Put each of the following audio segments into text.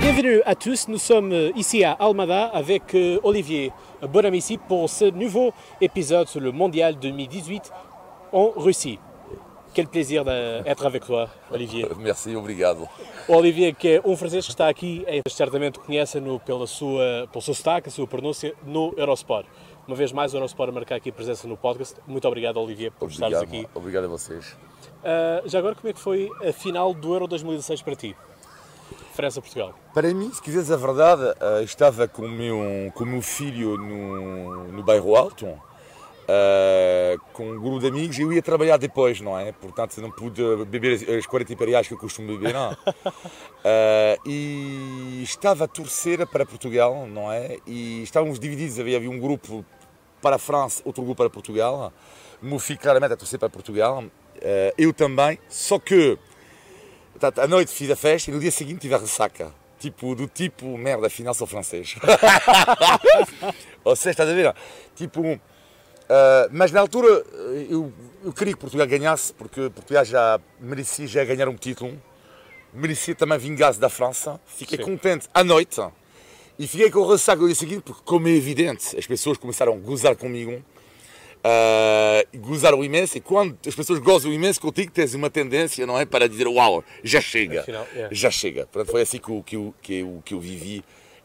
Bienvenue à tous, nous sommes ici à Almada avec euh, Olivier Bonamici pour ce nouveau épisode sur le Mondial 2018 en Russie. Quel plaisir d'être avec toi, Olivier. Merci, obrigado. O Olivier, que é um francês que está aqui, é, certamente conhecem-no pela sua, pelo seu sotaque, a sua pronúncia, no Eurosport. Uma vez mais, o Eurosport a marcar aqui a presença no podcast. Muito obrigado, Olivier, por Obrigado, estares aqui. obrigado a vocês. Ah, já agora, como é que foi a final do Euro 2016 para ti? França-Portugal. Para mim, se quiseres a verdade, eh, estava com o meu, com meu filho no, no bairro Alto, eh, com um grupo de amigos, e eu ia trabalhar depois, não é? Portanto, não pude beber as- as 40 imperiais que eu costumo beber, não. Eh, e estava a torcer para Portugal, não é? E estávamos divididos, havia, havia um grupo para a França, outro grupo para Portugal. O meu filho claramente a torcer para Portugal, eh, eu também, só que Portanto, à noite fiz a festa e no dia seguinte tive a ressaca. Tipo, do tipo, merda, afinal sou francês. Ou seja, estás a ver? Tipo, ah, mas na altura eh, eu, eu queria que Portugal ganhasse, porque Portugal já merecia já ganhar um título, merecia também vingar-se da França. Fiquei Sim. contente à noite e fiquei com ressaca no dia seguinte, porque, como é evidente, as pessoas começaram a gozar comigo. Uh, gozaram imenso e quando as pessoas gozam imenso contigo tens uma tendência, não é? Para dizer uau, já chega, Afinal, é. já chega. Portanto, foi assim que eu, que eu, que eu, que eu vivi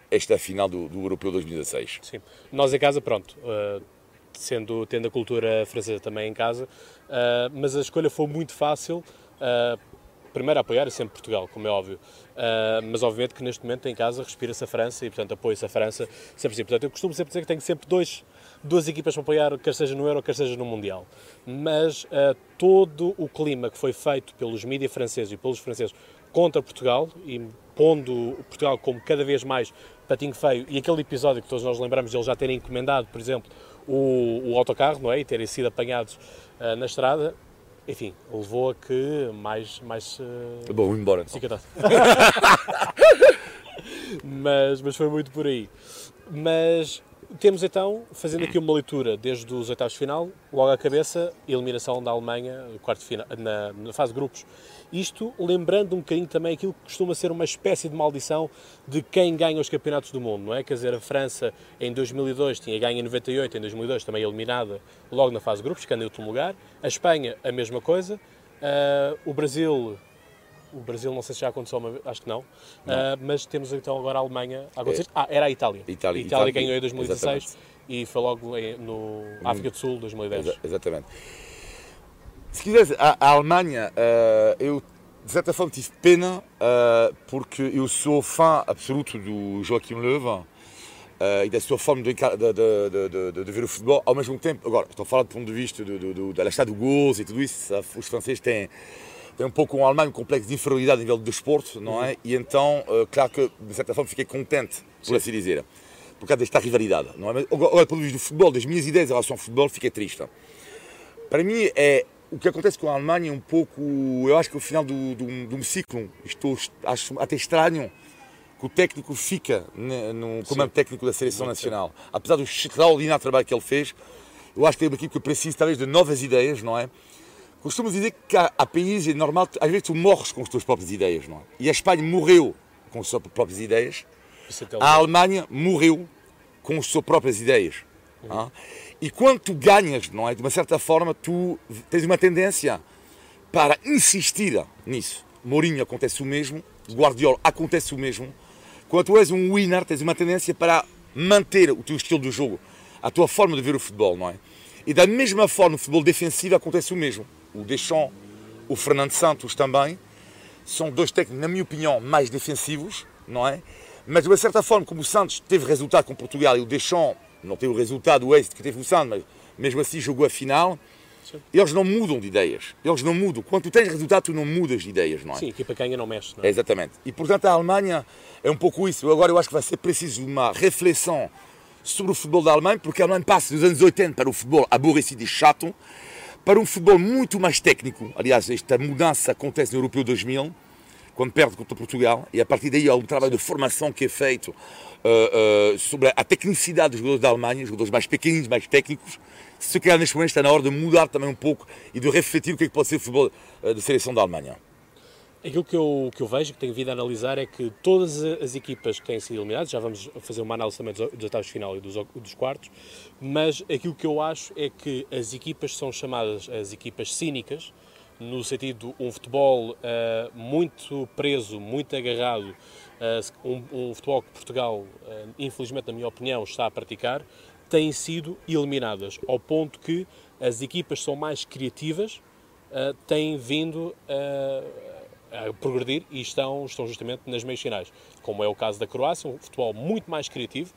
esta final do, do Europeu 2016. Sim. Nós em casa, pronto, uh, sendo, tendo a cultura francesa também em casa, uh, mas a escolha foi muito fácil. uh, primeiro a apoiar é sempre Portugal, como é óbvio. Uh, mas obviamente que neste momento em casa respira-se a França e portanto apoia-se a França sempre assim. Portanto, eu costumo sempre dizer que tenho sempre dois, duas equipas para apoiar, quer seja no Euro, quer seja no Mundial. Mas todo o clima que foi feito pelos mídias franceses e pelos franceses contra Portugal e pondo Portugal como cada vez mais patinho feio e aquele episódio que todos nós lembramos de eles já terem encomendado, por exemplo, o, o autocarro, não é? E terem sido apanhados uh, na estrada, enfim, levou a que mais. mais uh, Bom, vou embora. Cantaste. mas, mas foi muito por aí. Mas temos então, fazendo aqui uma leitura desde os oitavos de final, logo à cabeça, eliminação da Alemanha quarto final, na, na fase de grupos. Isto lembrando um bocadinho também aquilo que costuma ser uma espécie de maldição de quem ganha os campeonatos do mundo, não é? Quer dizer, a França em 2002 tinha ganho em 98, em 2002 também eliminada logo na fase de grupos, ficando em último lugar. A Espanha, a mesma coisa. Ah, o Brasil, o Brasil não sei se já aconteceu uma vez, acho que não. Ah, mas temos então agora a Alemanha a acontecer. Ah, era a Itália. Itália, a Itália Itália, ganhou em 2016 exatamente. e foi logo em- no África do Sul 2010. Exa- Exatamente. Se quiseres, a, a Alemanha, eh, eu de certa forma tive pena, eh, porque eu sou fã absoluto do Joachim Löw eh, e da sua forma de, de, de, de, ver o futebol, ao mesmo tempo, agora, estou a falar do ponto de vista do, do, do, da do gols e tudo isso, os franceses têm, têm um pouco um Alemanha um complexo de inferioridade a nível do desporto, não é? E então, eh, claro que, de certa forma, fiquei contente, por assim dizer, por causa desta rivalidade, não é? Mas, agora, pelo do futebol, das minhas ideias em relação ao futebol, fiquei triste. Para mim, é, o que acontece com a Alemanha é um pouco. Eu acho que o final do, do, de um ciclo, estou, acho até estranho que o técnico fica ne- no comando técnico da seleção nacional. Apesar do extraordinário trabalho que ele fez, eu acho que é uma equipe que precisa talvez de novas ideias, não é? Costumo dizer que há, há países, é normal, às vezes tu morres com as tuas próprias ideias, não é? E a Espanha morreu com as suas próprias ideias, Isso até a Alemanha morreu com as suas próprias ideias. ah? E quando tu ganhas, não é? De uma certa forma, tu tens uma tendência para insistir nisso. Mourinho acontece o mesmo, Guardiola acontece o mesmo. Quando tu és um winner, tens uma tendência para manter o teu estilo de jogo, a tua forma de ver o futebol, não é? E da mesma forma, no futebol defensivo acontece o mesmo. O Deschamps, o Fernando Santos também, são dois técnicos, na minha opinião, mais defensivos, não é? Mas de uma certa forma, como o Santos teve resultado com Portugal e o Deschamps não teve o resultado, o êxito que teve o Santos, mas mesmo assim jogou a final, eles não mudam de ideias. Eles não mudam. Quando tu tens resultado, tu não mudas de ideias, não é? Sim, a equipa que ganha não mexe, não É, é? exatamente. E portanto a Alemanha é um pouco isso. Agora eu acho que vai ser preciso uma reflexão sobre o futebol da Alemanha, porque a Alemanha passa dos anos 80 para o futebol aborrecido e chato, para um futebol muito mais técnico. Aliás, esta mudança acontece no Europeu 2000, quando perde contra Portugal, e a partir daí há um trabalho de formação que é feito uh, uh, sobre a tecnicidade dos jogadores da Alemanha, jogadores mais pequeninos, mais técnicos. Se calhar neste momento está na hora de mudar também um pouco e de refletir o que é que pode ser o futebol uh, da seleção da Alemanha. Aquilo que eu, que eu vejo, que tenho vindo a analisar, é que todas as equipas que têm sido eliminadas, já vamos fazer uma análise também dos, dos oitavos de final e dos, dos quartos, mas aquilo que eu acho é que as equipas são chamadas as equipas cínicas, no sentido um futebol uh, muito preso, muito agarrado, uh, um, um, futebol que Portugal, uh, infelizmente, na minha opinião, está a praticar, têm sido eliminadas, ao ponto que as equipas são mais criativas, têm vindo a progredir e estão, estão justamente nas meias finais, como é o caso da Croácia, um futebol muito mais criativo.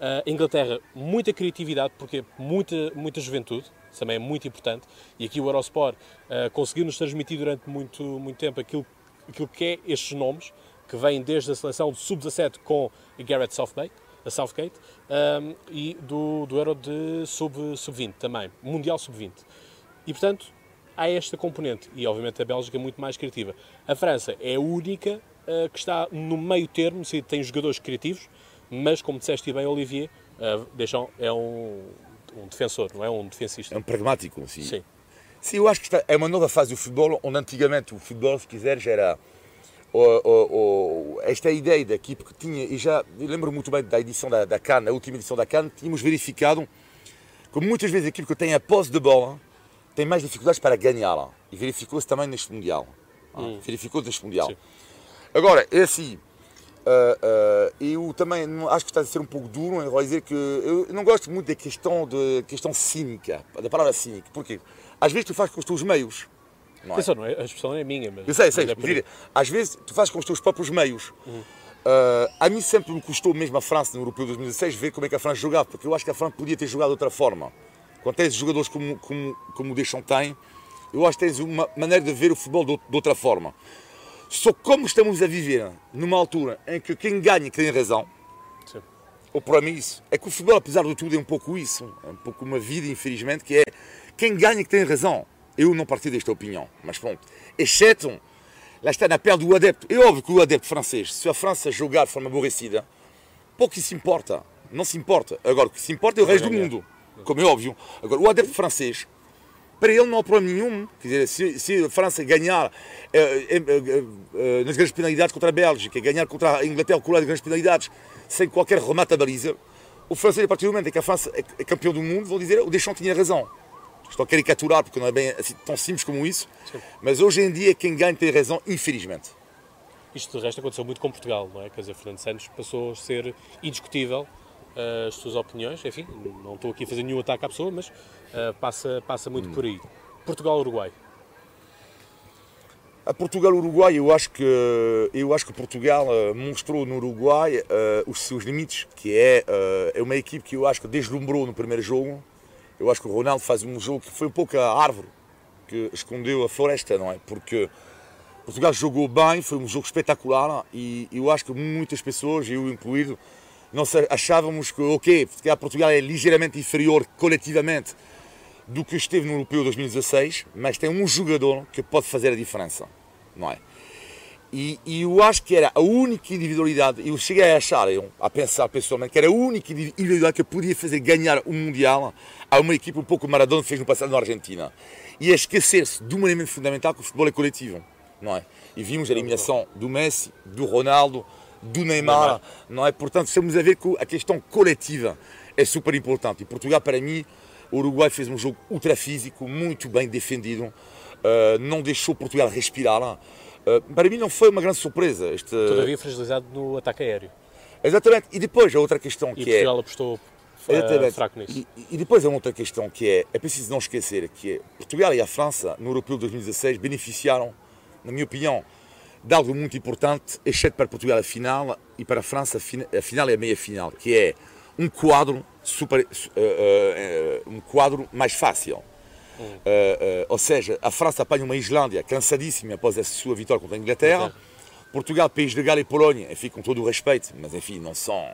A Inglaterra, muita criatividade, porque muita, muita juventude, também é muito importante, e aqui o Eurosport uh, conseguiu-nos transmitir durante muito, muito tempo aquilo, aquilo que é estes nomes, que vêm desde a seleção de sub-17 com Garrett Southgate, a Southgate um, e do, do Euro de sub-20 sub também, Mundial sub-20. E portanto, há esta componente e obviamente a Bélgica é muito mais criativa. A França é a única uh, que está no meio termo, se tem jogadores criativos, mas como disseste bem, Olivier, uh, Deschamps é um, um defensor, não é um defensista. É um pragmático, sim. Sim, sim eu acho que está, é uma nova fase do futebol, onde antigamente o futebol, se quiseres, era esta ideia da equipe que tinha, e já lembro muito bem da edição da, da CAN, a última edição da CAN, tínhamos verificado que muitas vezes a equipe que tem a posse de bola tem mais dificuldades para ganhá-la. E verificou-se também neste Mundial. Ah, hum. Verificou-se neste Mundial. Sim. Agora, é assim. Uh, uh, eu também acho que está a ser um pouco duro em dizer que eu não gosto muito da questão, de, questão cínica, da palavra cínica. Porque às vezes tu fazes com os teus meios. Não é? não é, a expressão é minha, mas. Eu sei, sei. É às vezes tu fazes com os teus próprios meios. Uhum. Uh, a mim sempre me custou, mesmo a França no Europeu 2016, ver como é que a França jogava, porque eu acho que a França podia ter jogado de outra forma. Quando tens jogadores como, como, como o Deschamps tem, eu acho que tens uma maneira de ver o futebol de, de outra forma. Só como estamos a viver numa altura em que quem ganha tem razão, Sim. ou para mim isso, é que o futebol, apesar de tudo, é um pouco isso, é um pouco uma vida, infelizmente, que é quem ganha que tem razão. Eu não partilho desta opinião, mas pronto. Exceto, lá está na pele do adepto. É óbvio que o adepto francês, se a França jogar de forma aborrecida, pouco se importa. Não se importa. Agora, o que se importa é o resto do mundo como é óbvio. Agora, o adepto francês, para ele não há problema nenhum. Quer dizer, se, se a França ganhar eh, eh, eh, nas grandes penalidades contra a Bélgica, ganhar contra a Inglaterra com as grandes penalidades, sem qualquer remate à baliza, o francês, a partir do momento em que a França é, é campeão do mundo, vão dizer o Deschamps tinha razão. Estou a caricaturar porque não é bem assim, tão simples como isso, Sim. mas hoje em dia quem ganha tem razão, infelizmente. Isto de resto aconteceu muito com Portugal, não é? Quer dizer, Fernando Santos passou a ser indiscutível as suas opiniões. Enfim, não estou aqui a fazer nenhum ataque à pessoa, mas uh, passa, passa muito hum. por aí. Portugal-Uruguai. A Portugal-Uruguai, eu acho que eu acho que Portugal uh, mostrou no Uruguai uh, os seus limites, que é é uma equipe que eu acho que deslumbrou no primeiro jogo. Eu acho que o Ronaldo faz um jogo que foi um pouco a árvore que escondeu a floresta, não é? Porque Portugal jogou bem, foi um jogo espetacular e eu acho que muitas pessoas, eu incluído, nós achávamos que, ok, Portugal é ligeiramente inferior coletivamente do que esteve no Europeu 2016, mas tem um jogador que pode fazer a diferença, não é? E, e, eu acho que era a única individualidade, eu cheguei a achar, eu, a pensar pessoalmente, que era a única individualidade que podia fazer ganhar o Mundial a uma equipe um pouco Maradona fez no passado na Argentina. E a esquecer-se de um elemento fundamental que o futebol é coletivo, não é? E vimos a eliminação do Messi, do Ronaldo, do Neymar, não é? Portanto, estamos a ver que a questão coletiva é super importante. E Portugal, para mim, o Uruguai fez um jogo ultra físico, muito bem defendido, uh, não deixou Portugal respirar. Uh, para mim, não foi uma grande surpresa. Este... Todavia, fragilizado no ataque aéreo. Exatamente. E depois, a outra questão que e Portugal é. apostou uh, fraco nisso. E, e, depois, a outra questão que é, é preciso não esquecer que é, Portugal e a França, no Europeu de 2016, beneficiaram, na minha opinião, de algo muito importante, exceto para Portugal a final e para a França a final e a meia final, que é um quadro super, uh, uh, um quadro mais fácil. Uh, ou seja, a França apanha uma Islândia cansadíssima após a sua vitória contra a Inglaterra. Portugal, País de Gales e Polónia, enfim, com todo o respeito, mas enfim, não são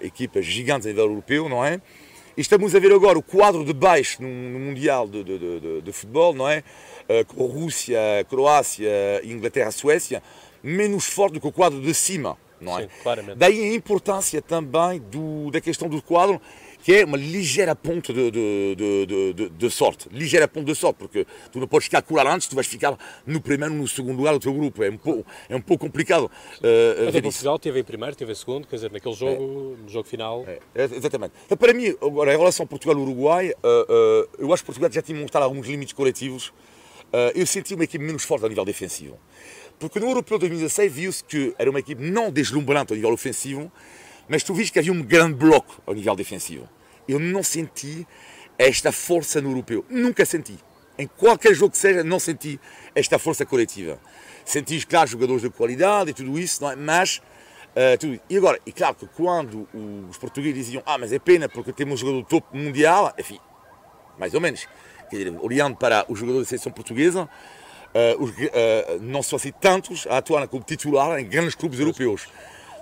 equipas gigantes a nível europeu, não é? E estamos a ver agora o quadro de baixo no, no Mundial de, de, de, de, futebol, não é? Uh, Rússia, Croácia, Inglaterra, Suécia, menos forte do que o quadro de cima, não é? Sim, claramente. Daí a importância também do, da questão do quadro, que é uma ligeira ponte de, de, de, de, sorte. Ligeira ponte de sorte, porque tu não podes calcular antes, tu vais ficar no primeiro ou no segundo lugar do teu grupo. É um pouco, é um pouco complicado. Uh, Até Portugal teve em primeiro, teve em segundo, quer dizer, naquele jogo, é. no jogo final. É, exatamente. Então, para mim, agora, em relação a Portugal-Uruguai, uh, uh, eu acho que Portugal já tinha mostrado alguns limites coletivos. eu senti uma equipe menos forte a nível defensivo. Porque no Europeu 2016 viu-se que era uma equipe não deslumbrante a nível ofensivo, mas tu viste que havia um grande bloco ao nível defensivo. Eu não senti esta força no europeu. Nunca senti. Em qualquer jogo que seja, não senti esta força coletiva. Senti, claro, jogadores de qualidade e tudo isso, é? mas. Uh, tudo. E agora, e claro que quando os portugueses diziam ah, mas é pena porque temos um jogador do topo mundial, enfim, mais ou menos. Quer dizer, olhando para os jogadores da seleção portuguesa, uh, os, uh, não são assim tantos a atuar como titular em grandes clubes europeus.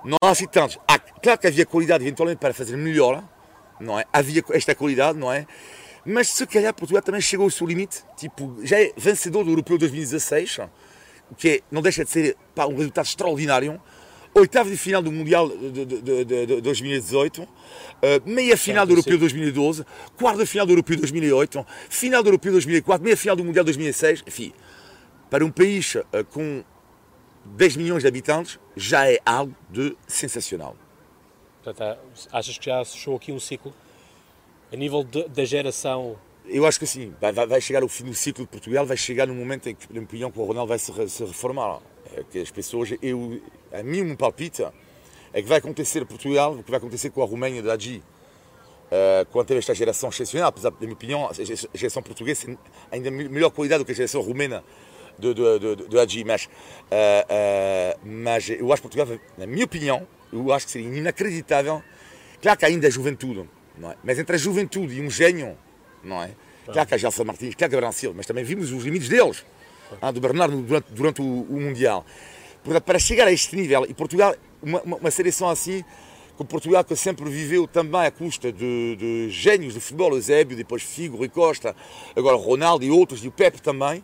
Não há assim tantos. Há, claro que havia qualidade eventualmente para fazer melhor, não é? Havia esta qualidade, não é? Mas se calhar Portugal também chegou ao seu limite, tipo, já é vencedor do Europeu 2016, o que é, não deixa de ser pá, um resultado extraordinário. Oitavo de final do Mundial de, de, de, de 2018, uh, meia final do Europeu 2012, quarta final do Europeu 2008, final do Europeu 2004, meia final do Mundial 2006, enfim, para um país uh, com 10 milhões de habitantes já é algo de sensacional. Portanto, achas que já fechou aqui um ciclo? A nível de, da geração. Eu acho que sim, vai, vai, chegar o fim do ciclo de Portugal, vai chegar no momento em que, na opinião, o Ronaldo vai se, se reformar. É que as pessoas, eu, a mim, me palpita é que vai acontecer Portugal, o que vai acontecer com a Roménia da Agi. Uh, quando teve esta geração excepcional, apesar da minha opinião, a geração portuguesa tem ainda melhor qualidade do que a geração romena do, do, do, mas, uh, uh, mas eu acho que Portugal, na minha opinião, eu acho que seria inacreditável. Claro que ainda é juventude, não é? mas entre a juventude e um gênio, não é? Claro que há Gelson Martins, claro que há Silva, mas também vimos os limites deles, ah, do Bernardo durante, durante o, o, Mundial. Portanto, para chegar a este nível, e Portugal, uma, uma, uma seleção assim, como Portugal que sempre viveu também à custa de, de gênios do futebol, Eusébio, depois Figo, Rui Costa, agora Ronaldo e outros, e o Pepe também.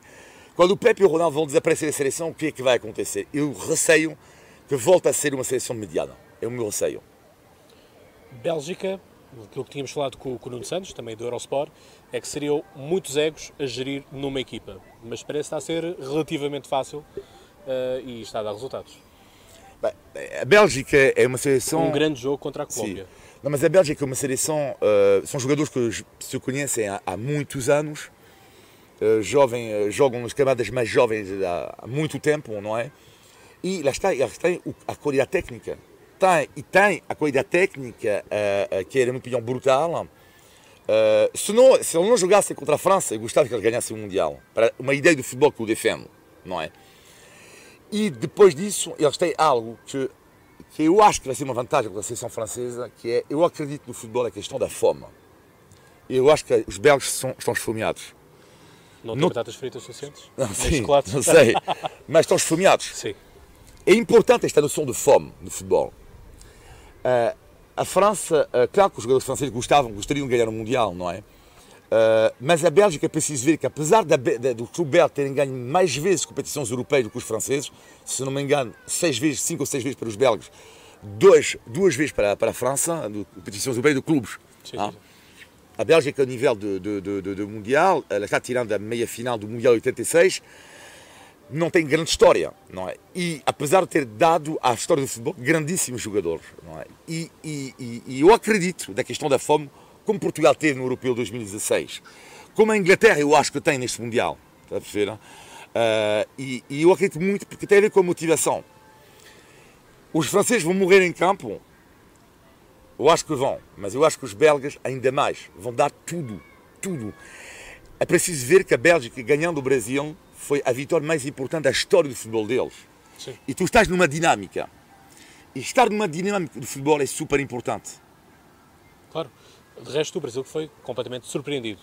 Quando o Pepe e o Ronaldo vão desaparecer da seleção, o que é que vai acontecer? Eu receio que volta a ser uma seleção mediana. É o meu receio. Bélgica, aquilo que tínhamos falado com, com o Nuno Santos, também do Eurosport, é que seriam muitos egos a gerir numa equipa. Mas parece estar a ser relativamente fácil uh, e está a dar resultados. Bem, a Bélgica é uma seleção. Um grande jogo contra a Colômbia. Sim. Não, mas a Bélgica é uma seleção. Uh, são jogadores que se conhecem há, há muitos anos. Uh, jovem, jogam nas camadas mais jovens há, há muito tempo, não é? E lá está, eles têm a qualidade técnica. Tem, e tem a qualidade técnica, uh, uh, que era, na minha opinião, brutal. Uh, se, não, se ele não jogasse contra a França, eu gostava que ele ganhasse o Mundial. Para uma ideia do futebol que o defende, não é? E depois disso, eles têm algo que, que eu acho que vai ser uma vantagem para a seleção francesa, que é, eu acredito no futebol a questão da fome. Eu acho que os belgas são, estão esfomeados. Não têm batatas fritas suficientes? Não, sim, não sei. Mas estão esfomeados. Sim. É importante esta noção de fome no futebol. Uh, a França, uh, claro que os jogadores franceses gostavam, gostariam de ganhar o Mundial, não é? Uh, mas a Bélgica é preciso ver que, apesar da, da, do clube belga terem ganho mais vezes competições europeias do que os franceses, se não me engano, seis vezes, cinco ou seis vezes para os belgas, dois, duas vezes para, para a França, de competições europeias de clubes. Sim, ah? sim. A Bélgica, a nível do Mundial, ela está tirando a meia final do Mundial 86, não tem grande história, não é? E apesar de ter dado à história do futebol grandíssimos jogadores, não é? E, e, e, e eu acredito da questão da fome, como Portugal teve no Europeu 2016, como a Inglaterra eu acho que tem neste Mundial, está a perceber? Uh, e, e eu acredito muito porque tem a ver com a motivação. Os franceses vão morrer em campo, eu acho que vão, mas eu acho que os belgas ainda mais vão dar tudo, tudo. É preciso ver que a Bélgica, ganhando o Brasil, foi a vitória mais importante da história do futebol deles. Sim. E tu estás numa dinâmica. E estar numa dinâmica de futebol é super importante. Claro. De resto, o Brasil foi completamente surpreendido.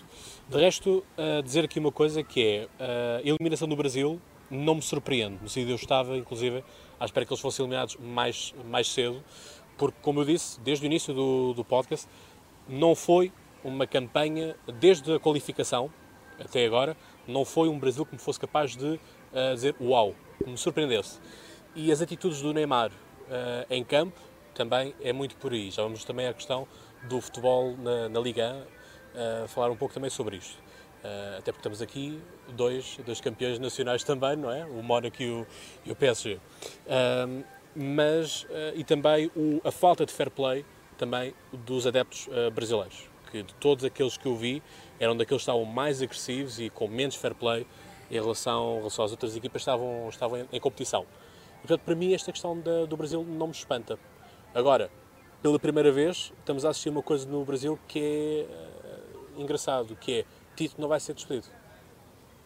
De resto, uh, dizer aqui uma coisa que é uh, a eliminação do Brasil não me surpreende. No sentido, eu estava, inclusive, à espera que eles fossem eliminados mais, mais cedo, porque, como eu disse, desde o início do, do podcast, não foi uma campanha, desde a qualificação até agora, não foi um Brasil que me fosse capaz de uh, dizer uau, que me surpreendesse. E as atitudes do Neymar uh, em campo também é muito por aí. Já vamos também à questão do futebol na, na Liga uh, falar um pouco também sobre isto. Uh, até porque estamos aqui dois, dois campeões nacionais também, não é? O Mónaco e o, e o PSG. Uh, mas, uh, e também o, a falta de fair play também dos adeptos brasileiros, que de todos aqueles que eu vi, eram daqueles que estavam mais agressivos e com menos fair play em relação, em relação às outras equipas que estavam, estavam em, em competição. E, portanto, para mim, esta questão da, do Brasil não me espanta. Agora, pela primeira vez, estamos a assistir uma coisa no Brasil que é uh, engraçado, que é Tito não vai ser despedido.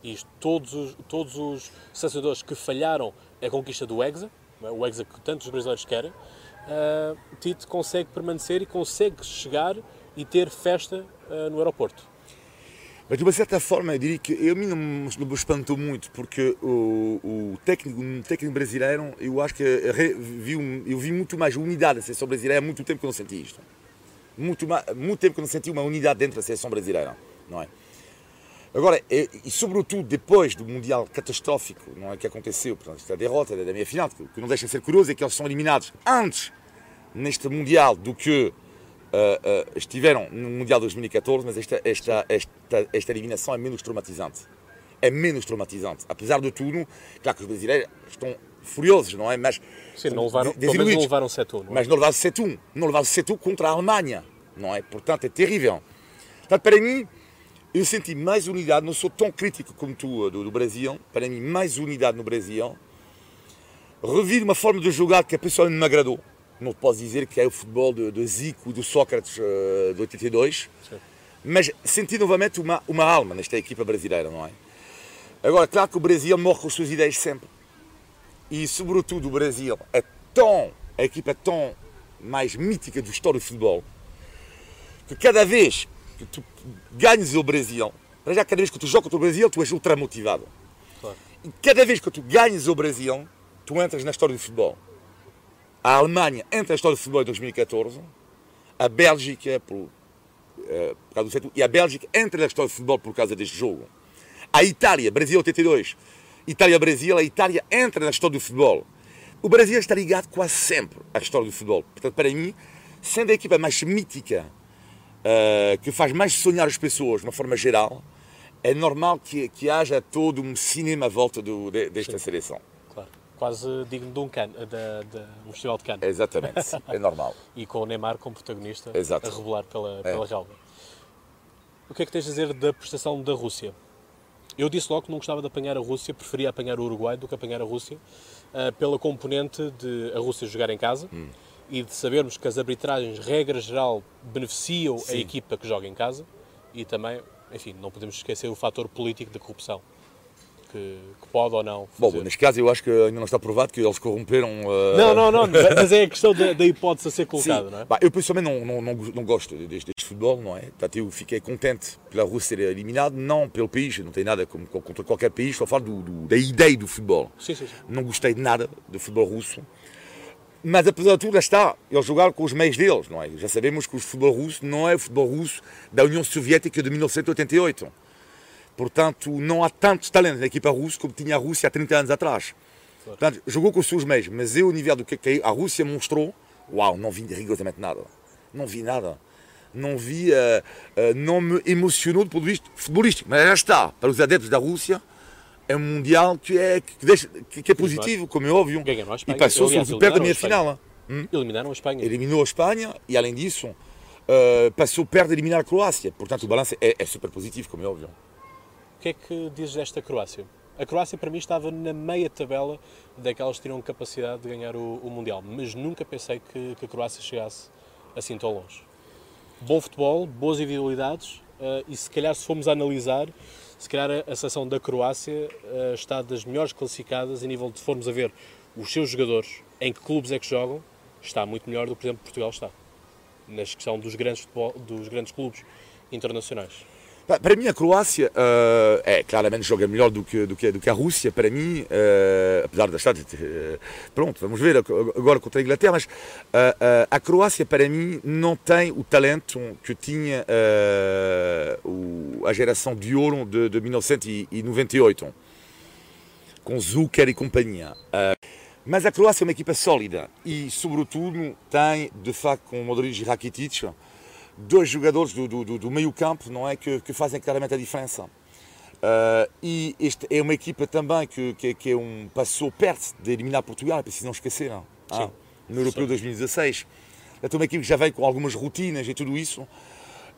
E todos os, todos os selecionadores que falharam a conquista do Hexa, o Hexa que tantos brasileiros querem, uh, Tito consegue permanecer e consegue chegar e ter festa uh, no aeroporto. Mas de uma certa forma, eu diria que eu a mim não, me espantou muito, porque o, o técnico, um técnico brasileiro, eu acho que vi, eu vi muito mais unidade da seleção brasileira há muito tempo que eu não senti isto. Muito, muito tempo que eu não senti uma unidade dentro da seleção brasileira, não é? Agora, e, e, sobretudo depois do Mundial catastrófico não é, que aconteceu, portanto, esta derrota da minha final, que, que não deixa de ser curioso, é que eles são eliminados antes neste Mundial do que uh, uh, estiveram no Mundial 2014, mas esta, esta, esta, esta eliminação é menos traumatizante. É menos traumatizante. Apesar de tudo, claro que os brasileiros estão furiosos, não é? Mas, Sim, não levaram, não levaram 7-1. É? Mas não levaram 7-1. Não levaram 7-1 contra a Alemanha, não é? Portanto, é terrível. Portanto, para mim, eu senti mais unidade, não sou tão crítico como tu do, do Brasil, para mim, mais unidade no Brasil. Revi uma forma de jogar que a pessoa me agradou não posso dizer que é o futebol de, de Zico, do Sócrates uh, de 82, Sim. mas senti novamente uma, uma alma nesta equipa brasileira, não é? Agora, claro que o Brasil morre com as suas ideias sempre. E, sobretudo, o Brasil é tão, a equipa é tão mais mítica do história do futebol, que cada vez que tu ganhas o Brasil, já cada vez que tu jogas contra o Brasil, tu és ultra motivado. Claro. E cada vez que tu ganhas o Brasil, tu entras na história do futebol a Alemanha entra na história do futebol em 2014, a Bélgica por, uh, por causa do setor, e a Bélgica entra na história do futebol por causa deste jogo. A Itália, Brasil 82, Itália-Brasil, a Itália entra na história do futebol. O Brasil está ligado quase sempre à história do futebol. Portanto, para mim, sendo a equipa mais mítica, uh, que faz mais sonhar as pessoas de uma forma geral, é normal que, que haja todo um cinema à volta do, de, desta Sim. seleção quase digno de um, can, de, de um festival de Cannes. Exatamente, é normal. e com o Neymar como protagonista Exato. a revelar pela, é. pela relva. O que é que tens a dizer da prestação da Rússia? Eu disse logo que não gostava de apanhar a Rússia, preferia apanhar o Uruguai do que apanhar a Rússia, uh, pela componente de a Rússia jogar em casa hum. e de sabermos que as arbitragens, regra geral, beneficiam Sim. a equipa que joga em casa e também, enfim, não podemos esquecer o fator político da corrupção que, que, pode ou não fazer. Bom, neste caso eu acho que ainda não está provado que eles corromperam... Uh... Não, não, não, mas é a questão da, da hipótese a ser colocada, Sim. não é? Bah, eu pessoalmente não, não, não, não gosto deste, deste, futebol, não é? Portanto, eu fiquei contente pela Rússia ser eliminada, não pelo país, não tem nada contra qualquer país, estou a falar do, do, da ideia do futebol. Sim, sim, sim. Não gostei de nada do futebol russo. Mas apesar de tudo, está, eles jogaram com os meios deles, não é? Já sabemos que o futebol russo não é o futebol russo da União Soviética de 1988 Portanto, não há tantos talentos na equipa russa como tinha a Rússia há 30 anos atrás. Portanto, jogou com os seus meios, mas eu, o nível do que a Rússia mostrou, uau, não vi rigorosamente nada. Não vi nada. Não vi, uh, uh, não me emocionou do ponto de vista futebolístico. Mas já está, para os adeptos da Rússia, é um Mundial que é, que, deixa, que, é positivo, como é óbvio. E passou sobre perto da minha final. Hum? Eliminaram a Espanha. Eliminou a Espanha e, além disso, uh, passou perto de eliminar a Croácia. Portanto, o balanço é, é super positivo, como é óbvio. O que é que dizes desta Croácia? A Croácia, para mim, estava na meia tabela daquelas que teriam capacidade de ganhar o, o Mundial, mas nunca pensei que, que, a Croácia chegasse assim tão longe. Bom futebol, boas individualidades, uh, e se calhar, se formos a analisar, se calhar a, a seleção da Croácia uh, está das melhores classificadas, a nível de formos a ver os seus jogadores, em que clubes é que jogam, está muito melhor do que, por exemplo, Portugal está, na questão dos grandes, futebol, dos grandes clubes internacionais. Para mim, a Croácia uh, é claramente joga melhor do que, do que, do que a Rússia, para mim, uh, apesar da estar. Uh, pronto, vamos ver agora contra a Inglaterra, mas a Croácia, para mim, não tem o talento que tinha o, a geração de ouro de, de 1998, com Zucker e companhia. mas a Croácia é uma equipa sólida e, sobretudo, tem, de facto, com Modric e Rakitic dois jogadores do, do, do meio campo não é que, que, fazem claramente a diferença. Uh, e é uma equipa também que, que, que é um, passou perto de eliminar Portugal, é preciso não esquecer, não? Ah, no Europeu 2016. É uma equipa que já vem com algumas rotinas e tudo isso.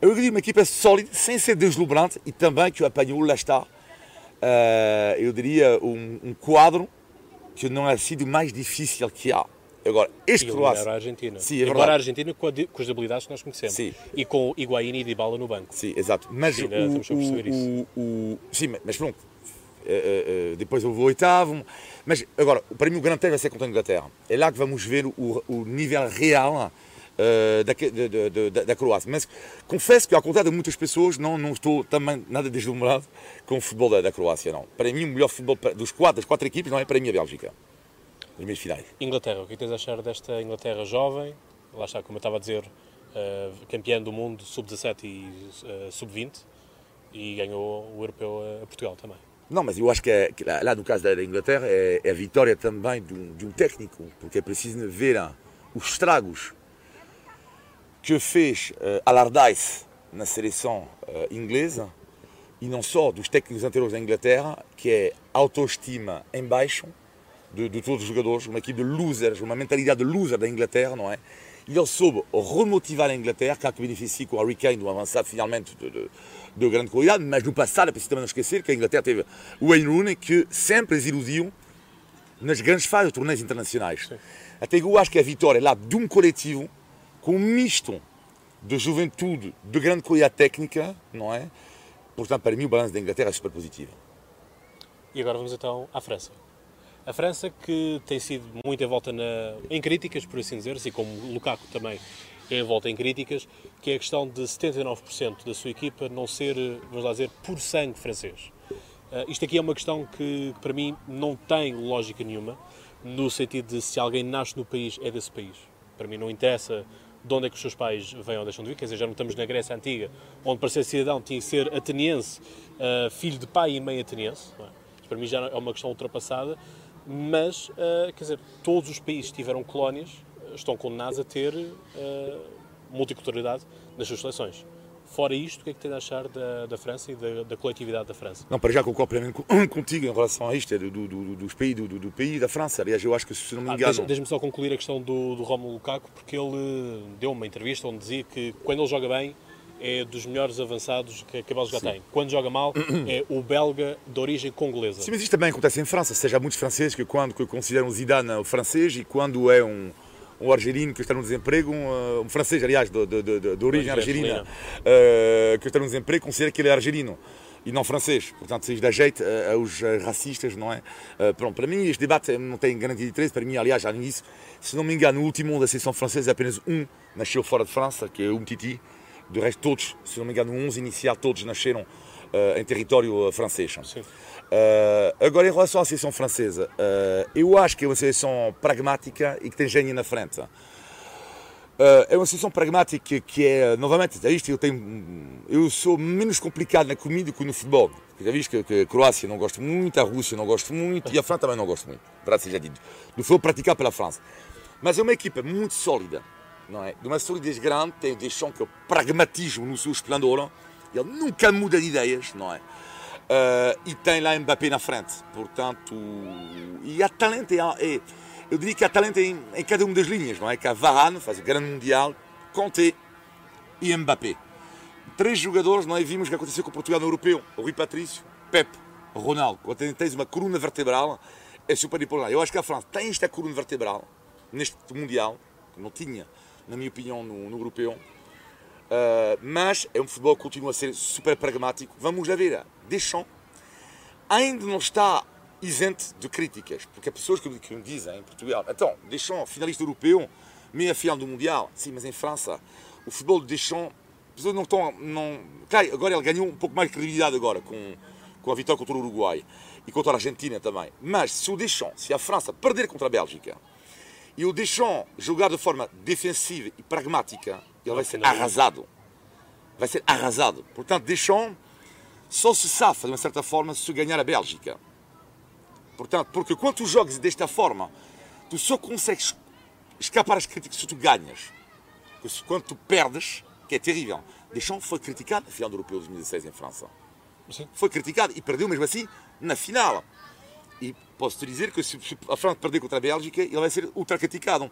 Eu diria uma equipa sólida, sem ser deslumbrante, e também que apanhou, lá está, uh, eu diria um, um quadro que não é sido mais difícil que há. Agora, este Croácia. a Argentina. Sim, é Embora a Argentina com, a, com, as habilidades que nós conhecemos. Sim. E com Higuaín e Dybala no banco. Sim, exato. Mas sim, o, o, o, o, Sim, mas pronto. Uh, uh, depois houve o oitavo. Mas agora, para mim o grande teste vai ser contra a Inglaterra. É lá que vamos ver o, o nível real uh, da, da, da, da, Croácia. Mas confesso que, ao contrário de muitas pessoas, não, não estou também nada deslumbrado com o futebol da, da Croácia, não. Para mim, o melhor futebol dos quatro, das quatro equipes, não é para mim a Bélgica nas meias finais. Inglaterra, o que é tens a achar desta Inglaterra jovem? Lá está, como eu estava a dizer, uh, campeã do mundo sub-17 e uh, sub-20 e ganhou o europeu a Portugal também. Não, mas eu acho que, é, que lá no caso da Inglaterra é, é a vitória também de um, de um, técnico, porque é preciso ver hein, os estragos que fez uh, Allardyce na seleção uh, inglesa e não só dos técnicos anteriores da Inglaterra, que é autoestima em baixo, de, de, todos os jogadores, uma equipe de losers, uma mentalidade de loser da Inglaterra, não é? E ele soube remotivar a Inglaterra, claro que beneficia com o Harry Kane, do avançado finalmente de, de, de, grande qualidade, mas no passado é preciso também não esquecer que a Inglaterra teve o Wayne Rooney, que sempre as iludiu nas grandes fases de torneios internacionais. Sim. Até eu acho que a vitória lá de um coletivo, com um misto de juventude, de grande qualidade técnica, não é? Portanto, para mim, o balanço da Inglaterra é super positivo. E agora vamos então à França. A França, que tem sido muito envolta na, em críticas, por assim dizer, assim como Lukaku também é envolta em críticas, que é a questão de 79% da sua equipa não ser, vamos lá dizer, por sangue francês. Uh, isto aqui é uma questão que, que, para mim, não tem lógica nenhuma, no sentido de se alguém nasce no país, é desse país. Para mim não interessa de onde é que os seus pais vêm ou deixam de vir, quer dizer, já não estamos na Grécia Antiga, onde para ser cidadão tinha que ser ateniense, uh, filho de pai e mãe ateniense. É? Para mim já é uma questão ultrapassada mas, uh, quer dizer, todos os países que tiveram colónias eh, estão condenados a ter uh, multiculturalidade nas suas seleções. Fora isto, o que é que tem a achar da, da França e da, da, coletividade da França? Não, para já concordo plenamente contigo em relação a isto, é do, do, dos país, do, do, país da França. Aliás, eu acho que, se não me ah, engano... Ah, Deixa-me só concluir a questão do, do Romulo Lukaku, porque ele deu uma entrevista onde dizia que quando ele joga bem, é dos melhores avançados que, a Bélgica Sim. tem. Quando joga mal, é o belga de origem congolesa. Sim, mas isto também acontece em França. Seja muitos franceses que quando que consideram Zidane o francês e quando é um, um argelino que está no desemprego, um, um francês, aliás, de, de, de, de origem argelina, uh, que está no desemprego, considera que ele é argelino e não francês. Portanto, se isto dá jeito uh, aos racistas, não é? Uh, pronto, para mim, este debate não tem grande interesse. Para mim, aliás, já nisso, se não me engano, no último da seleção francesa, apenas um nasceu fora de França, que é o Titi. De resto, todos, se não me engano, 11 iniciais, todos nasceram uh, em território uh, francês. Uh, agora, em relação à seleção francesa, eu acho que é uma seleção pragmática e que tem gênio na frente. é uma seleção pragmática que é, novamente, isto, eu, tenho, eu sou menos complicado na comida que no futebol. Já viste que, que, a Croácia não gosto muito, a Rússia não gosto muito e a França também não gosto muito, para seja dito. Do futebol praticado pela França. Mas é uma equipa muito sólida não é? De uma solidez grande, tem Deschamps que é o pragmatismo no seu esplendor, ele nunca muda de ideias, não é? Uh, e tem lá Mbappé na frente, portanto, e há talento, é, eu diria que há talento em, em, cada uma das linhas, não é? Que há Varane, faz o grande mundial, Conte e Mbappé. Três jogadores, não é? Vimos o que aconteceu com o Portugal no Europeu, o Rui Patrício, Pepe, Ronaldo. Quando tens uma coluna vertebral, é super importante. Eu acho que a França tem esta coluna vertebral neste Mundial, que não tinha na minha opinião, no, no europeu. Uh, mas é um futebol que continua a ser super pragmático. Vamos lá ver. Deschamps ainda não está isento de críticas, porque há pessoas que, que me dizem em Portugal, então, Deschamps, finalista europeu, meia final do Mundial. Sim, mas em França, o futebol de Deschamps As pessoas não estão. Não... Claro, agora ele ganhou um pouco mais de credibilidade agora com, com a vitória contra o Uruguai e contra a Argentina também. Mas se o Deschamps, se a França perder contra a Bélgica e o Deschamps jogar de forma defensiva e pragmática, ele vai ser arrasado. Vai ser arrasado. Portanto, Deschamps só se safa, de uma certa forma, se ganhar a Bélgica. Portanto, porque quando tu jogas desta forma, tu só consegues escapar às críticas se tu ganhas. Porque quando tu perdes, que é terrível. Deschamps foi criticado na final do Europeu de 2016 em França. Sim. Foi criticado e perdeu mesmo assim na final. Posso-te dizer que se a França perder contra a Bélgica, ele vai ser ultra criticado.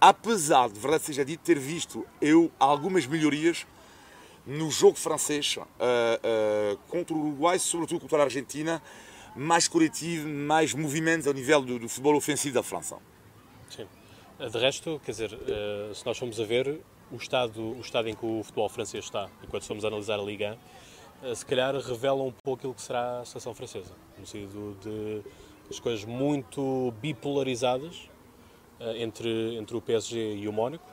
Apesar de verdade seja dito ter visto eu algumas melhorias no jogo francês uh, uh, contra o Uruguai, sobretudo contra a Argentina, mais coletivo, mais movimentos ao nível do, do futebol ofensivo da França. Sim. De resto, quer dizer, uh, se nós formos a ver o estado, o estado em que o futebol francês está, enquanto formos a analisar a Liga, se calhar revela um pouco aquilo que será a seleção francesa, no sentido de as coisas muito bipolarizadas entre, entre o PSG e o Mónaco,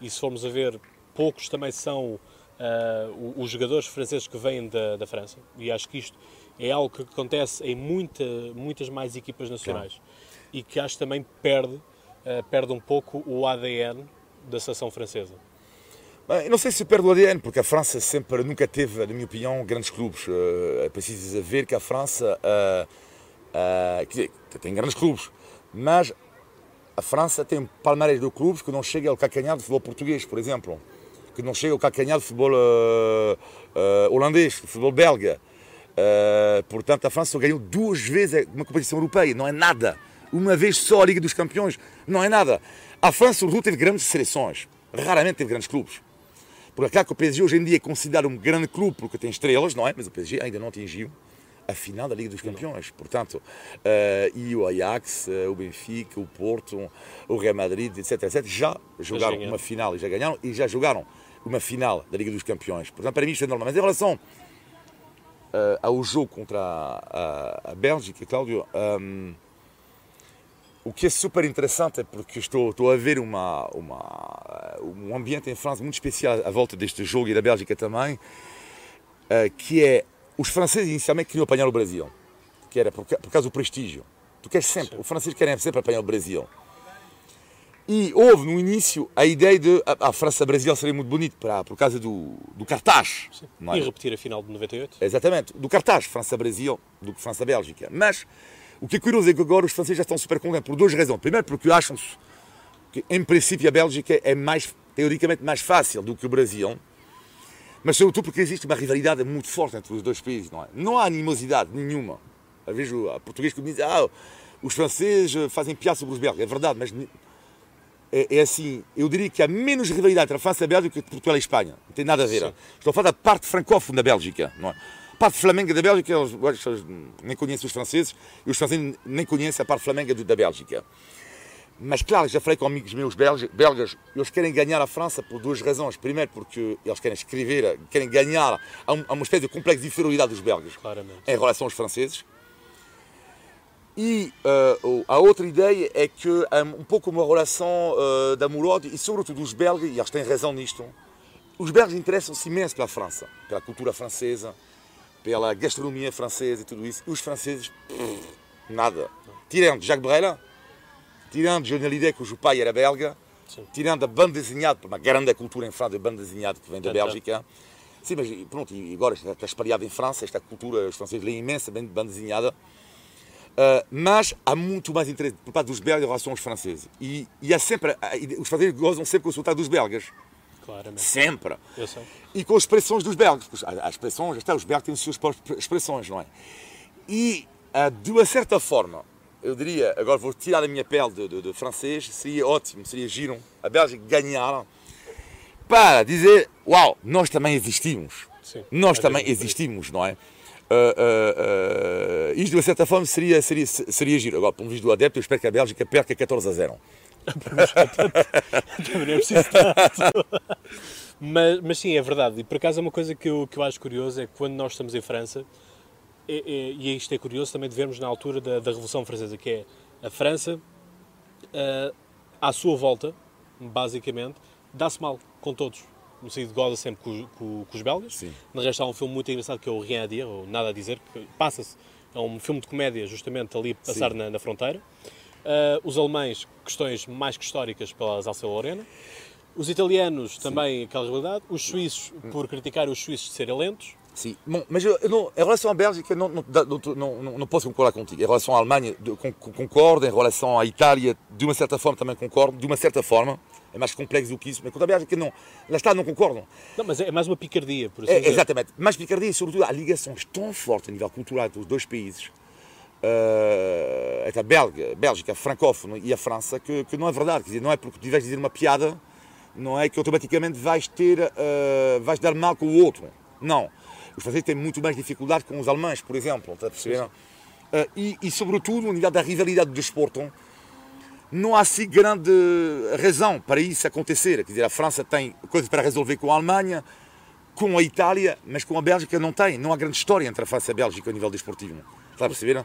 e se formos a ver, poucos também são uh, os jogadores franceses que vêm da, da, França, e acho que isto é algo que acontece em muita, muitas mais equipas nacionais claro. e que acho que também perde, uh, perde um pouco o ADN da seleção francesa. Bem, não sei se perde o ADN, porque a França sempre, nunca teve, na minha opinião, grandes clubes. Uh, é preciso ver que a França uh, uh, dizer, tem grandes clubes, mas a França tem palmarés de clubes que não chega ao calcanhar do futebol português, por exemplo que não chega ao calcanhar do futebol uh, uh, holandês, do futebol belga. Portanto, a França ganhou duas vezes uma competição europeia, não é nada. Uma vez só a Liga dos Campeões, não é nada. A França, sobretudo, teve grandes seleções, raramente teve grandes clubes. Por acaso, o PSG hoje em dia é considerado um grande clube porque tem estrelas, não é? Mas o PSG ainda não atingiu a final da Liga dos Campeões. Portanto, uh, e o Ajax, uh, o Benfica, o Porto, o Real Madrid, etc, etc, já jogaram uma final e já ganharam e já jogaram uma final da Liga dos Campeões. Portanto, para mim isto é normal. Mas em relação uh, ao jogo contra a, a, a Bélgica, Cláudio, um, o que é super interessante é porque estou, estou a ver uma, uma, um ambiente em França muito especial à volta deste jogo e da Bélgica também, que é os franceses inicialmente queriam apanhar o Brasil, que era por, por causa do prestígio. Tu queres sempre, os franceses querem sempre apanhar o Brasil. E houve no início a ideia de a, a França-Brasil seria muito bonito para, por causa do, do cartaz. É? E repetir a final de 98? Exatamente, do cartaz França-Brasil do que França-Bélgica. Mas o que é curioso é que agora os franceses já estão super contentes por duas razões. Primeiro, porque acham que, em princípio, a Bélgica é mais, teoricamente mais fácil do que o Brasil. Mas sobretudo porque existe uma rivalidade muito forte entre os dois países, não é? Não há animosidade nenhuma. Eu vejo a português que me diz, ah, os franceses fazem piada sobre os belgas. É verdade, mas é, é, assim, eu diria que há menos rivalidade entre a França e a Bélgica que Portugal e a Espanha. Não tem nada a ver. Sim. Estou a falar da parte francófona da Bélgica. Não é? A parte flamenga da Bélgica, eles, eles nem conhecem os franceses e os franceses nem conhecem a parte flamenga da Bélgica. Mas claro, já falei com amigos meus belgas, eles querem ganhar a França por duas razões. Primeiro, porque eles querem escrever, querem ganhar, há uma espécie de complexo de inferioridade dos belgas Claramente. em relação aos franceses. E uh, a outra ideia é que há um pouco uma relação uh, de e sobretudo os belgas, e eles têm razão nisto, os belgas interessam-se imenso pela França, pela cultura francesa, pela gastronomia francesa e tudo isso. E os franceses, pff, nada. Tirando Jacques Brel, tirando Johnny Hallyday, cujo pai era belga, Sim. tirando a banda desenhada, uma grande cultura em França de banda desenhada que vem da Bélgica. Sim, mas pronto, e agora está espalhada em França, esta cultura, os franceses leem imensamente banda desenhada. Uh, mas há muito mais interesse por parte dos belgas em relação aos franceses. E, e há sempre, os franceses gozam sempre com o sotaque dos belgas. Claramente. Sempre. Eu sei. E com as expressões dos belgas. As expressões, até os belgas têm as suas próprias expressões, não é? E, uh, de uma certa forma, eu diria, agora vou tirar a minha pele de, de, de francês, seria ótimo, seria giro a Bélgica ganhar para dizer, uau, nós também existimos. Sim, nós também existimos, não é? Uh, uh, uh, isto de uma certa forma seria, seria, seria giro. Agora, pelo visto do adepto, eu espero que a Bélgica perca 14 a 0. Também é mas, mas sim, é verdade. E por acaso é uma coisa que eu, que eu acho curioso é que quando nós estamos em França, é, e isto é curioso também de vermos na altura da, da Revolução Francesa, que é a França, à sua volta, basicamente, dá-se mal com todos. o Said goza sempre com, com, com os belgas. Sim. Na resto há um filme muito engraçado que é o Rien a dire, ou Nada a Dizer, que passa-se, é um filme de comédia justamente ali passar na, na, fronteira. Uh, os alemães, questões mais que históricas pela Alsácia Lorena. Os italianos também aquela realidade. Os suíços, por criticar os suíços de serem lentos. Sim, Bom, mas eu, não, em relação à Bélgica, não, não, não, não, não posso concordar contigo. Em relação à Alemanha, concordo. Em relação à Itália, de uma certa forma, também concordo. De uma certa forma, é mais complexo do que isso. Mas quanto à Bélgica, não. Lá está, não concordo. Não, mas é mais uma picardia, por assim é, Exatamente. Mais picardia e, sobretudo, há ligações tão fortes a nível cultural entre os dois países. Uh, entre a Bélgica, Bélgica, francófona e a França, que, que não é verdade. Quer dizer, não é porque tiveres de dizer uma piada, não é que automaticamente vais ter, uh, vais dar mal com o outro. Não os franceses têm muito mais dificuldade com os alemães, por exemplo, está a perceber? Uh, e, e, sobretudo, no nível da rivalidade do desporto, não há assim grande razão para isso acontecer. Quer dizer, a França tem coisas para resolver com a Alemanha, com a Itália, mas com a Bélgica não tem. Não há grande história entre a França e a Bélgica a nível desportivo. Está a perceber?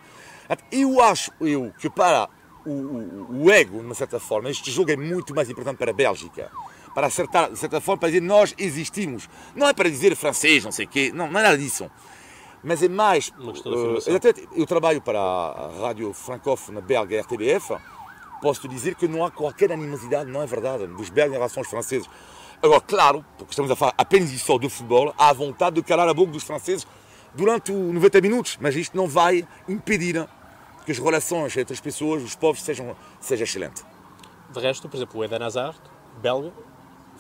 Eu acho eu, que para o, o, o ego, de uma certa forma, este jogo é muito mais importante para a Bélgica para acertar, de certa forma, para dizer nós existimos. Não é para dizer francês, não sei o quê, não, não é nada disso. Mas é mais. Uh, eu, trabalho para a rádio francófona belga RTBF. Posso te dizer que não há qualquer animosidade, não é verdade, dos belgas em relação aos franceses. Agora, claro, porque estamos a falar apenas e só do futebol, há vontade de calar a boca dos franceses durante 90 minutos, mas isto não vai impedir que as relações entre as pessoas, os povos, sejam, sejam excelentes. De resto, por exemplo, o Eden Hazard, belga,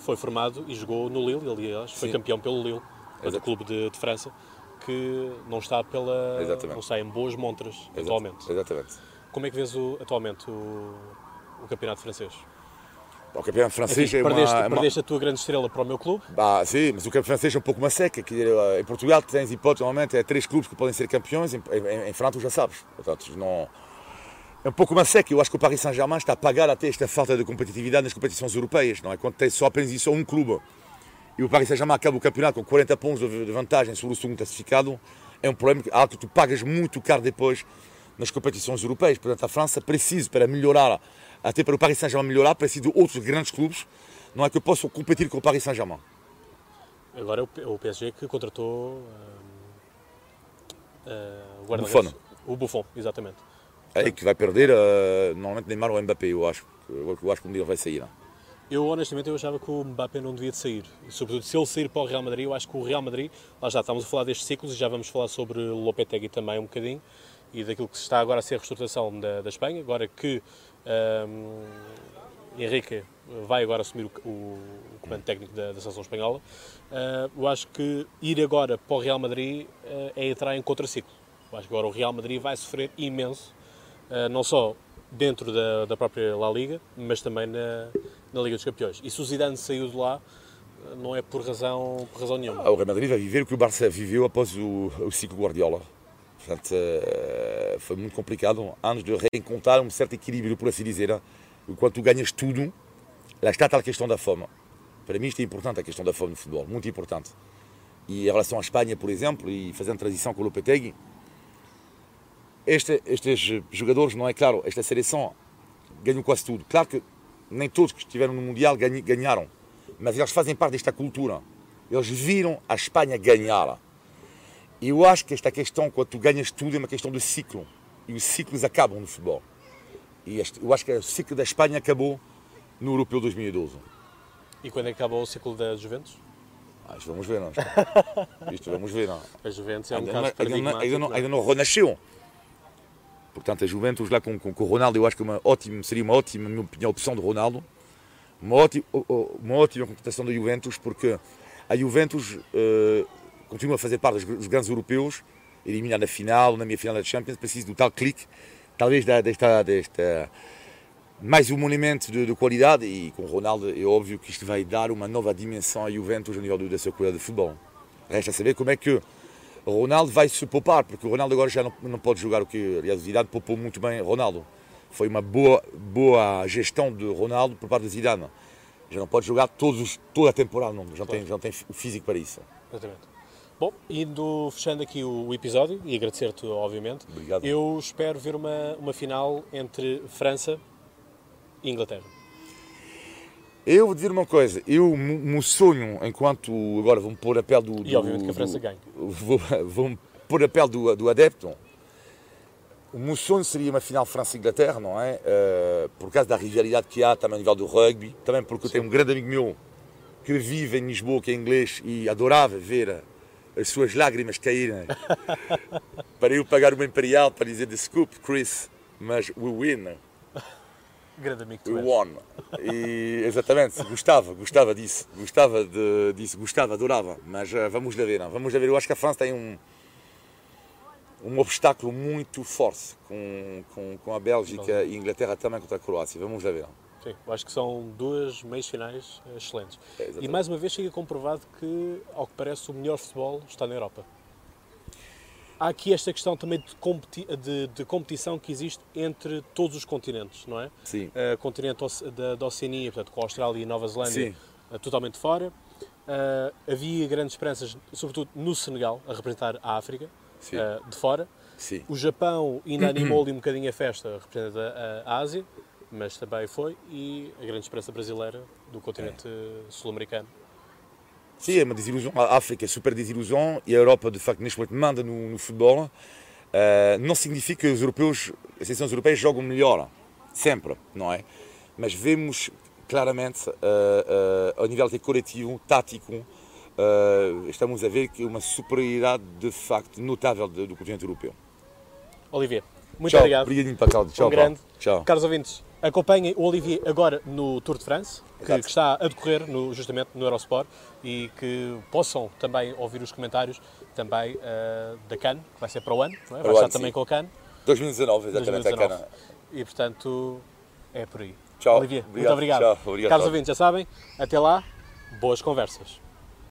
foi formado e jogou no Lille, aliás, foi Sim. campeão pelo Lille, do clube de, de, França, que não está pela Exatamente. não está em boas montras Exatamente. atualmente. Exatamente. Como é que vês o, atualmente o, o campeonato francês? O campeonato francês Aqui, é perdeste, uma, perdeste a tua grande estrela para o meu clube? Bah, sim, mas o campeonato francês é um pouco uma seca. Que, em Portugal tens hipótese, normalmente, é três clubes que podem ser campeões, em, em, em França tu já sabes. Portanto, não, é um pouco uma seca. Eu acho que o Paris Saint-Germain está a pagar até esta falta de competitividade nas competições europeias, não é? Quando tem só apenas só um clube e o Paris Saint-Germain acaba o campeonato com 40 pontos de vantagem sobre o segundo classificado, é um problema algo que tu pagas muito caro depois nas competições europeias. Portanto, a França precisa, para melhorar, até para o Paris Saint-Germain melhorar, precisa de outros grandes clubes. Não é que eu possa competir com o Paris Saint-Germain. Agora é o PSG que contratou uh, uh, o Buffon. O Buffon, exatamente. É que vai perder uh, normalmente Neymar ou Mbappé, eu acho. Eu acho que um dia vai sair. Não? Eu honestamente eu achava que o Mbappé não devia de sair. Sobretudo se ele sair para o Real Madrid, eu acho que o Real Madrid, lá já estamos a falar destes ciclos e já vamos falar sobre Lopetegui também um bocadinho e daquilo que está agora a ser a reestruturação da, da Espanha, agora que um, Henrique vai agora assumir o, o, o comando técnico da, da seleção espanhola, uh, eu acho que ir agora para o Real Madrid uh, é entrar em contraciclo. Eu acho que agora o Real Madrid vai sofrer imenso não só dentro da, da própria La Liga, mas também na, na Liga dos Campeões. E se o Zidane saiu de lá, eh, não é por razão, por razão nenhuma. Ah, o Real Madrid vai viver o que o Barça viveu após o, o ciclo Guardiola. Portanto, eh, foi muito complicado, anos de reencontrar um certo equilíbrio, por assim dizer. Enquanto tu ganhas tudo, lá está a questão da fome. Para mim isto é importante, a questão da fome no futebol, muito importante. E em relação à Espanha, por exemplo, e fazendo transição com o Lopetegui, este, estes jogadores, não é claro, esta seleção ganham quase tudo. Claro que nem todos que estiveram no Mundial ganharam, mas eles fazem parte desta cultura. Eles viram a Espanha ganhar. E eu acho que esta questão, quando tu ganhas tudo, é uma questão de ciclo. E os ciclos acabam no futebol. E este, eu acho que o ciclo da Espanha acabou no Europeu 2012. E quando é acabou o ciclo da Juventus? Ah, isto vamos ver, não? Isto vamos ver, não? A Juventus é um ainda, caso ainda, ainda, ainda, não, ainda não renasceu. Portanto, a Juventus lá com, com, com o Ronaldo, eu acho que uma ótima, seria uma ótima, na minha opinião, opção de Ronaldo. Uma ótima, uma ótima contratação da Juventus, porque a Juventus uh, continua a fazer parte dos, grandes europeus, eliminar na final, na minha final da Champions, precisa do tal clique, talvez desta, desta mais um monumento de, de, qualidade e com Ronaldo é óbvio que isto vai dar uma nova dimensão à Juventus a nível da sua qualidade de futebol. Resta saber como é que Ronaldo vai se poupar, porque o Ronaldo agora já não, não pode jogar o que, aliás, o Zidane poupou muito bem Ronaldo. Foi uma boa, boa gestão de Ronaldo por parte do Zidane. Já não pode jogar todos, toda a temporada, não, já, claro. tem, já tem o físico para isso. Exatamente. Bom, indo fechando aqui o episódio, e agradecer-te, obviamente, Obrigado. eu espero ver uma, uma final entre França e Inglaterra. Eu vou dizer uma coisa, eu, o meu sonho, enquanto agora vou-me pôr a pele do. E obviamente do, que a França do- ganhe. Vou- Vou-me pôr a pele do, do adepto. O meu sonho seria uma final França-Inglaterra, não é? Eh, por causa da rivalidade que há também a nível do rugby, também porque eu tenho um grande amigo meu que vive em Lisboa, que é inglês, e adorava ver as suas lágrimas caírem para eu pagar uma Imperial para dizer desculpe, Chris, mas we win. Grande amigo tu won. E, exatamente, gostava, gostava disso, gostava de, disso, gostava, adorava, mas eh, vamos lá ver, não? vamos lá ver. Eu acho que a França tem um, um obstáculo muito forte com, com, com a Bélgica e a Inglaterra também contra a Croácia, vamos lá ver. não? Sim, acho que são duas meias finais eh, excelentes. É, e mais uma vez fica comprovado que, ao que parece, o melhor futebol está na Europa. Há aqui esta questão também de, competi- de- de competição que existe entre todos os continentes, não é? Sim. Eh, continente da, da Oceania, portanto, com a Austrália e Nova Zelândia eh, totalmente fora. Eh, havia grandes esperanças, sobretudo no Senegal, a representar a África, eh, de fora. Sim. O Japão ainda animou ali um bocadinho a festa, representando a, a Ásia, mas também foi, e a grande esperança brasileira do continente sul-americano. Sim, é uma desilusão. A África é super desilusão e a Europa, de facto, neste momento manda no, no futebol. Eh, não significa que os europeus, as seleções europeias jogam melhor, sempre, não é? Mas vemos claramente, eh, eh, ao nível de coletivo, tático, estamos a ver que uma superioridade, de facto, notável de- do continente europeu. Olivier, muito Tchau, obrigado. Obrigadinho. Tchau, um grande. Tchau. Caros ouvintes, acompanhem o Olivier agora no Tour de France, que, que está a decorrer no- justamente no Eurosport, e que possam também ouvir os comentários também eh, da CAN, que vai ser para o ano, é? vai o estar ano, também sim. com a CAN. 2019, exatamente, a 2019. cana. E portanto, é por aí. Tchau. Olivier, muito Obrigado. obrigado. Tchau. Obrigado. Caros ouvintes, já sabem, até lá, boas conversas.